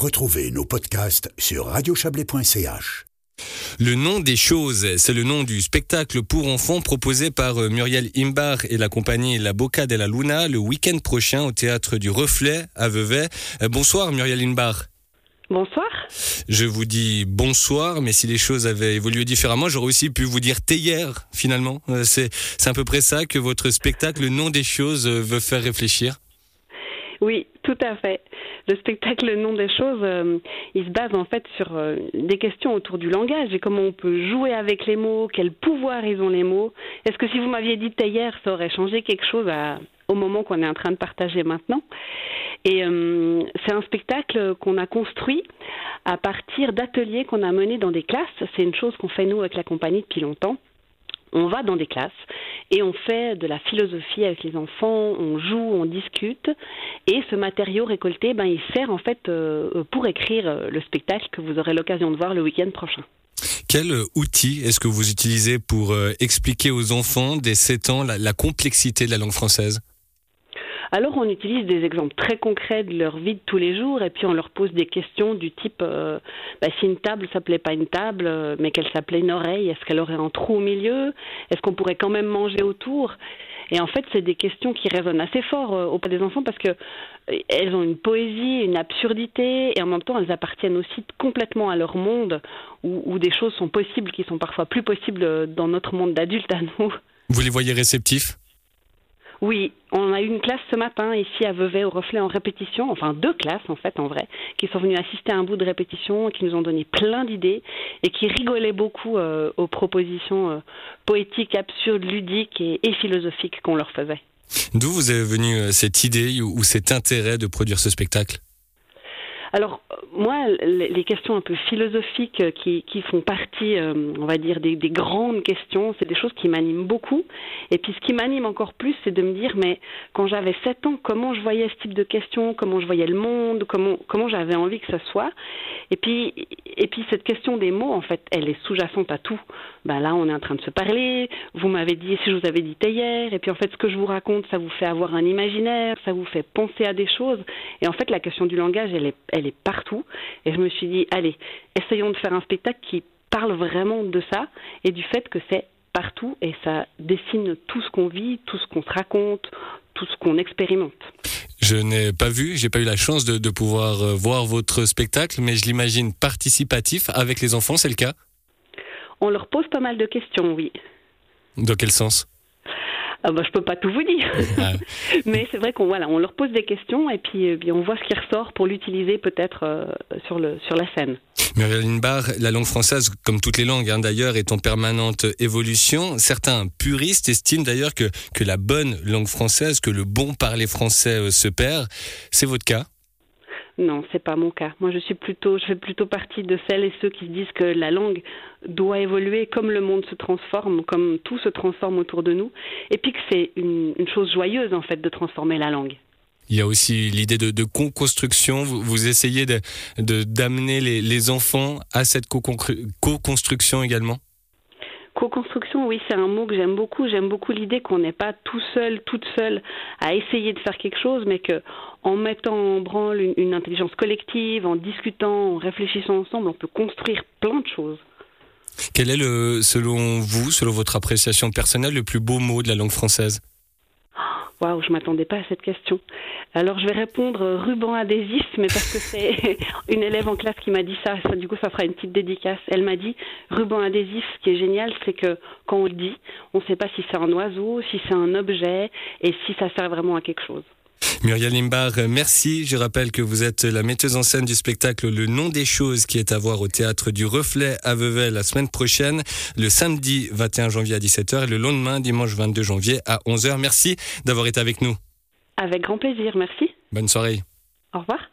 Retrouvez nos podcasts sur radiochablais.ch. Le nom des choses, c'est le nom du spectacle pour enfants proposé par euh, Muriel Imbar et la compagnie La Boca de la Luna le week-end prochain au théâtre du Reflet à Vevey. Euh, Bonsoir Muriel Imbar. Bonsoir. Je vous dis bonsoir, mais si les choses avaient évolué différemment, j'aurais aussi pu vous dire hier finalement. Euh, C'est c'est à peu près ça que votre spectacle, le nom des choses, veut faire réfléchir. Oui, tout à fait. Le spectacle Le nom des choses, euh, il se base en fait sur euh, des questions autour du langage et comment on peut jouer avec les mots, quel pouvoir ils ont les mots. Est-ce que si vous m'aviez dit hier, ça aurait changé quelque chose au moment qu'on est en train de partager maintenant? Et euh, c'est un spectacle qu'on a construit à partir d'ateliers qu'on a menés dans des classes. C'est une chose qu'on fait nous avec la compagnie depuis longtemps. On va dans des classes et on fait de la philosophie avec les enfants, on joue, on discute et ce matériau récolté, ben, il sert en fait euh, pour écrire euh, le spectacle que vous aurez l'occasion de voir le week-end prochain. Quel outil est-ce que vous utilisez pour euh, expliquer aux enfants dès 7 ans la complexité de la langue française? Alors on utilise des exemples très concrets de leur vie de tous les jours et puis on leur pose des questions du type euh, bah, si une table s'appelait pas une table euh, mais qu'elle s'appelait une oreille, est-ce qu'elle aurait un trou au milieu? Est-ce qu'on pourrait quand même manger autour? Et en fait c'est des questions qui résonnent assez fort euh, auprès des enfants parce que elles ont une poésie, une absurdité et en même temps elles appartiennent aussi complètement à leur monde où, où des choses sont possibles qui sont parfois plus possibles dans notre monde d'adultes à nous. Vous les voyez réceptifs? Oui, on a eu une classe ce matin ici à Vevey au reflet en répétition, enfin deux classes en fait en vrai, qui sont venues assister à un bout de répétition qui nous ont donné plein d'idées et qui rigolaient beaucoup euh, aux propositions euh, poétiques, absurdes, ludiques et, philosophiques qu'on leur faisait. D'où vous est venue euh, cette idée ou cet intérêt de produire ce spectacle? Alors, euh, moi, les questions un peu philosophiques euh, qui, font partie, euh, on va dire, des, des grandes questions, c'est des choses qui m'animent beaucoup. Et puis, ce qui m'anime encore plus, c'est de me dire, mais quand j'avais 7 ans, comment je voyais ce type de questions, comment je voyais le monde, comment, comment j'avais envie que ça soit. Et puis, et puis, cette question des mots, en fait, elle est sous-jacente à tout. Ben là, on est en train de se parler. Vous m'avez dit, si je vous avais dit hier, et puis en fait, ce que je vous raconte, ça vous fait avoir un imaginaire, ça vous fait penser à des choses. Et en fait, la question du langage, elle est, est partout. Et je me suis dit, allez, essayons de faire un spectacle qui parle vraiment de ça et du fait que c'est partout et ça dessine tout ce qu'on vit, tout ce qu'on se raconte, tout ce qu'on expérimente. Je n'ai pas vu, j'ai pas eu la chance de, de pouvoir euh, voir votre spectacle, mais je l'imagine participatif avec les enfants, c'est le cas? On leur pose pas mal de questions, oui. Dans quel sens? Ah bah, je peux pas tout vous dire. Ah, Mais c'est vrai qu'on voilà, on leur pose des questions et puis, euh, bien, on voit ce qui ressort pour l'utiliser peut-être euh, sur, le, sur la scène. Muriel Inbar, la langue française, comme toutes les langues hein, d'ailleurs, est en permanente évolution. Certains puristes estiment d'ailleurs que, que la bonne langue française, que le bon parler français euh, se perd. C'est votre cas? Non, c'est pas mon cas. Moi, je suis plutôt, je fais plutôt partie de celles et ceux qui se disent que la langue doit évoluer comme le monde se transforme, comme tout se transforme autour de nous, et puis que c'est une, une chose joyeuse en fait de transformer la langue. Il y a aussi l'idée de, de co-construction. Vous, vous essayez de de- d'amener les, les enfants à cette co-construction également? Co-construction, oui, c'est un mot que j'aime beaucoup. J'aime beaucoup l'idée qu'on n'est pas tout seul, toute seule à essayer de faire quelque chose, mais que en mettant en branle une, une intelligence collective, en discutant, en réfléchissant ensemble, on peut construire plein de choses. Quel est, le, selon vous, selon votre appréciation personnelle, le plus beau mot de la langue française? Waouh, je m'attendais pas à cette question. Alors je vais répondre euh, ruban adhésif, mais parce que c'est une élève en classe qui m'a dit ça, ça, du coup ça fera une petite dédicace. Elle m'a dit ruban adhésif, ce qui est génial, c'est que quand on le dit, on ne sait pas si c'est un oiseau, si c'est un objet, et si ça sert vraiment à quelque chose. Muriel Limbar, merci. Je rappelle que vous êtes la metteuse en scène du spectacle Le nom des choses qui est à voir au théâtre du Reflet à Vevey la semaine prochaine, le samedi 21 janvier à 17h et le lendemain, dimanche 22 janvier à 11h. Merci d'avoir été avec nous. Avec grand plaisir, merci. Bonne soirée. Au revoir.